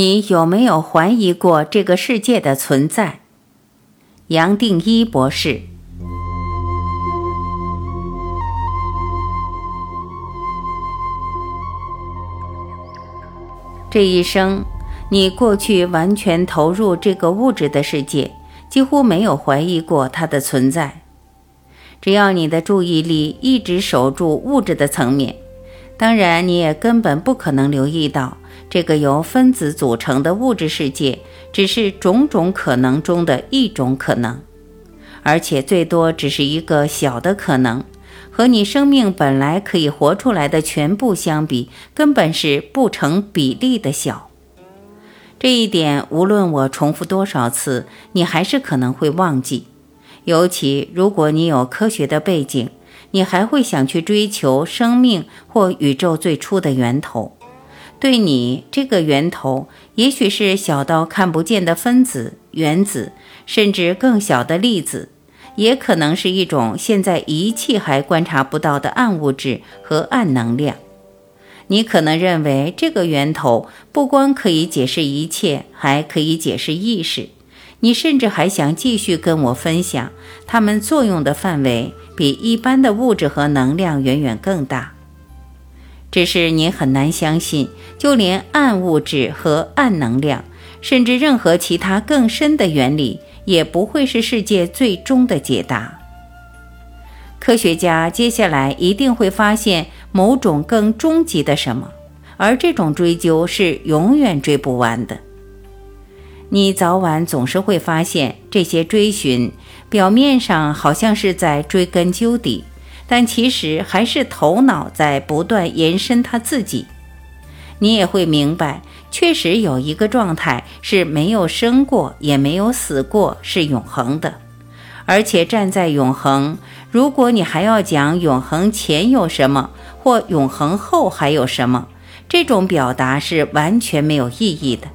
你有没有怀疑过这个世界的存在？杨定一博士。这一生，你过去完全投入这个物质的世界，几乎没有怀疑过它的存在。只要你的注意力一直守住物质的层面，当然你也根本不可能留意到。这个由分子组成的物质世界，只是种种可能中的一种可能，而且最多只是一个小的可能，和你生命本来可以活出来的全部相比，根本是不成比例的小。这一点，无论我重复多少次，你还是可能会忘记。尤其如果你有科学的背景，你还会想去追求生命或宇宙最初的源头。对你这个源头，也许是小到看不见的分子、原子，甚至更小的粒子，也可能是一种现在仪器还观察不到的暗物质和暗能量。你可能认为这个源头不光可以解释一切，还可以解释意识。你甚至还想继续跟我分享，它们作用的范围比一般的物质和能量远远更大。只是你很难相信，就连暗物质和暗能量，甚至任何其他更深的原理，也不会是世界最终的解答。科学家接下来一定会发现某种更终极的什么，而这种追究是永远追不完的。你早晚总是会发现，这些追寻表面上好像是在追根究底。但其实还是头脑在不断延伸它自己，你也会明白，确实有一个状态是没有生过也没有死过，是永恒的。而且站在永恒，如果你还要讲永恒前有什么，或永恒后还有什么，这种表达是完全没有意义的。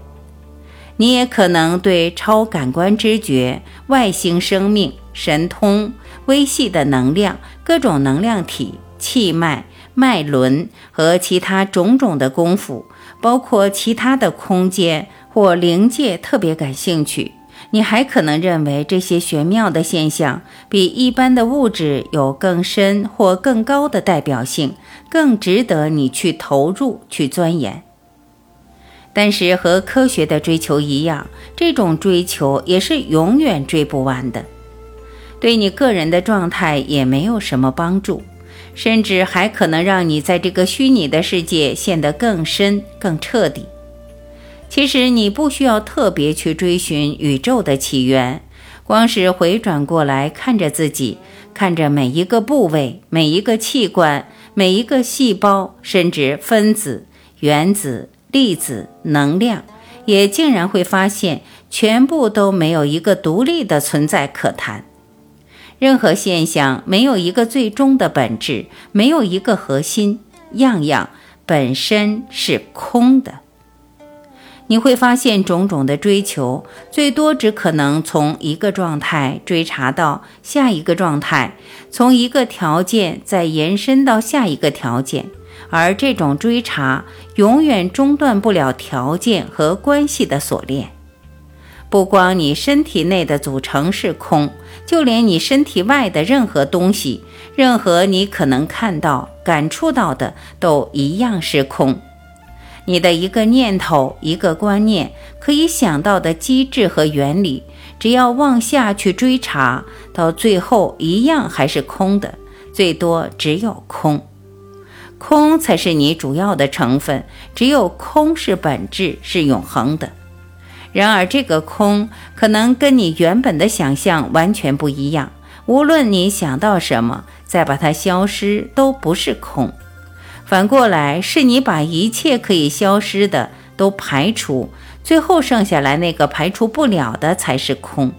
你也可能对超感官知觉、外星生命、神通、微细的能量。各种能量体、气脉、脉轮和其他种种的功夫，包括其他的空间或灵界，特别感兴趣。你还可能认为这些玄妙的现象比一般的物质有更深或更高的代表性，更值得你去投入、去钻研。但是和科学的追求一样，这种追求也是永远追不完的。对你个人的状态也没有什么帮助，甚至还可能让你在这个虚拟的世界陷得更深、更彻底。其实你不需要特别去追寻宇宙的起源，光是回转过来看着自己，看着每一个部位、每一个器官、每一个细胞，甚至分子、原子、粒子、能量，也竟然会发现，全部都没有一个独立的存在可谈。任何现象没有一个最终的本质，没有一个核心，样样本身是空的。你会发现，种种的追求，最多只可能从一个状态追查到下一个状态，从一个条件再延伸到下一个条件，而这种追查永远中断不了条件和关系的锁链。不光你身体内的组成是空。就连你身体外的任何东西，任何你可能看到、感触到的，都一样是空。你的一个念头、一个观念，可以想到的机制和原理，只要往下去追查，到最后一样还是空的，最多只有空。空才是你主要的成分，只有空是本质，是永恒的。然而，这个空可能跟你原本的想象完全不一样。无论你想到什么，再把它消失，都不是空。反过来，是你把一切可以消失的都排除，最后剩下来那个排除不了的才是空。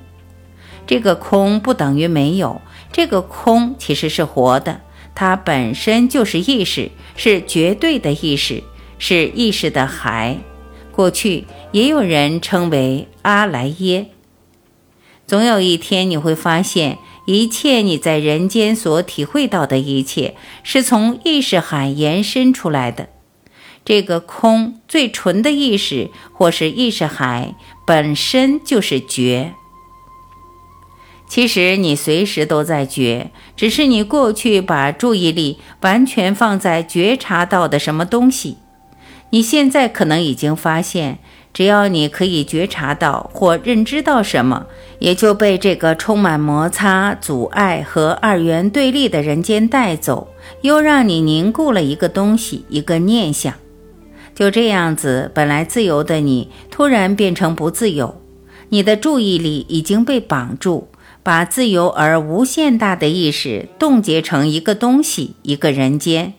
这个空不等于没有，这个空其实是活的，它本身就是意识，是绝对的意识，是意识的海。过去也有人称为阿莱耶。总有一天你会发现，一切你在人间所体会到的一切，是从意识海延伸出来的。这个空最纯的意识，或是意识海，本身就是觉。其实你随时都在觉，只是你过去把注意力完全放在觉察到的什么东西。你现在可能已经发现，只要你可以觉察到或认知到什么，也就被这个充满摩擦、阻碍和二元对立的人间带走，又让你凝固了一个东西，一个念想。就这样子，本来自由的你，突然变成不自由。你的注意力已经被绑住。把自由而无限大的意识冻结成一个东西，一个人间。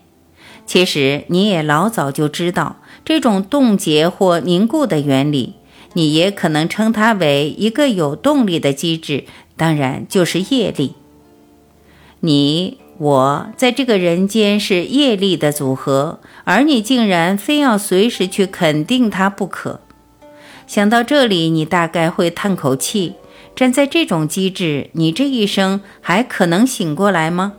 其实你也老早就知道这种冻结或凝固的原理，你也可能称它为一个有动力的机制，当然就是业力。你我在这个人间是业力的组合，而你竟然非要随时去肯定它不可。想到这里，你大概会叹口气。站在这种机制，你这一生还可能醒过来吗？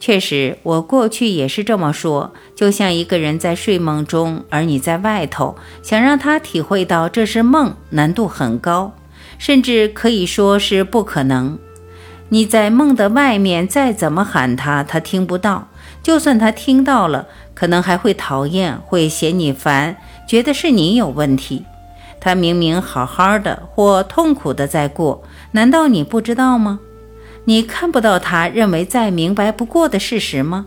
确实，我过去也是这么说。就像一个人在睡梦中，而你在外头，想让他体会到这是梦，难度很高，甚至可以说是不可能。你在梦的外面再怎么喊他，他听不到；就算他听到了，可能还会讨厌，会嫌你烦，觉得是你有问题。他明明好好的或痛苦的在过，难道你不知道吗？你看不到他认为再明白不过的事实吗？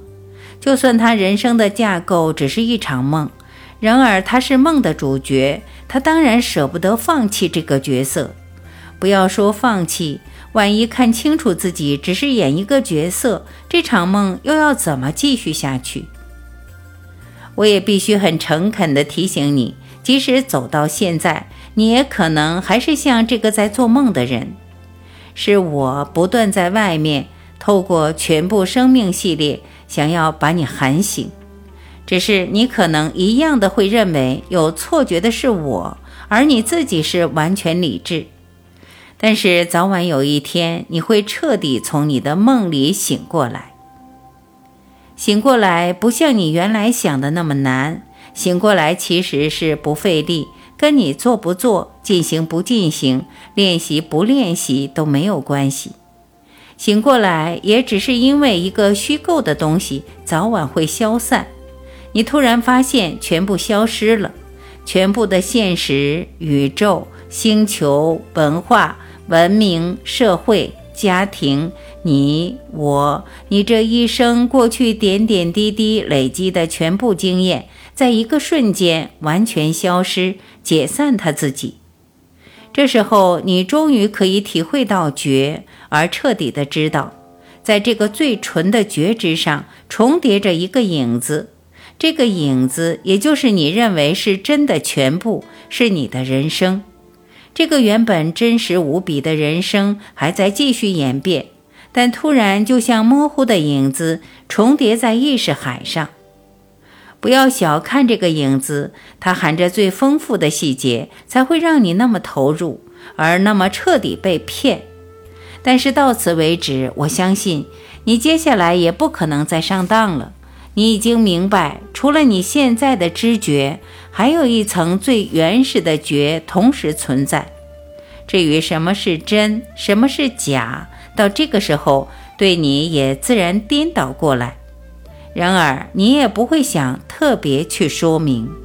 就算他人生的架构只是一场梦，然而他是梦的主角，他当然舍不得放弃这个角色。不要说放弃，万一看清楚自己只是演一个角色，这场梦又要怎么继续下去？我也必须很诚恳地提醒你。即使走到现在，你也可能还是像这个在做梦的人。是我不断在外面透过全部生命系列，想要把你喊醒。只是你可能一样的会认为有错觉的是我，而你自己是完全理智。但是早晚有一天，你会彻底从你的梦里醒过来。醒过来不像你原来想的那么难。醒过来其实是不费力，跟你做不做、进行不进行、练习不练习都没有关系。醒过来也只是因为一个虚构的东西早晚会消散，你突然发现全部消失了，全部的现实、宇宙、星球、文化、文明、社会、家庭、你、我、你这一生过去点点滴滴累积的全部经验。在一个瞬间完全消失、解散他自己。这时候，你终于可以体会到觉，而彻底的知道，在这个最纯的觉知上重叠着一个影子。这个影子，也就是你认为是真的全部，是你的人生。这个原本真实无比的人生还在继续演变，但突然就像模糊的影子重叠在意识海上。不要小看这个影子，它含着最丰富的细节，才会让你那么投入，而那么彻底被骗。但是到此为止，我相信你接下来也不可能再上当了。你已经明白，除了你现在的知觉，还有一层最原始的觉同时存在。至于什么是真，什么是假，到这个时候，对你也自然颠倒过来。然而，你也不会想特别去说明。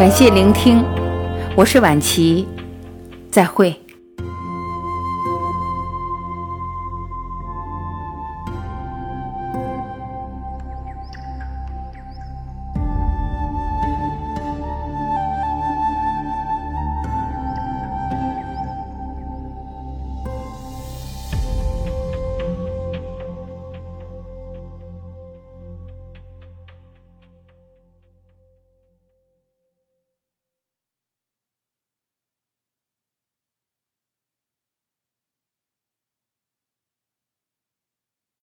感谢聆听，我是晚琪，再会。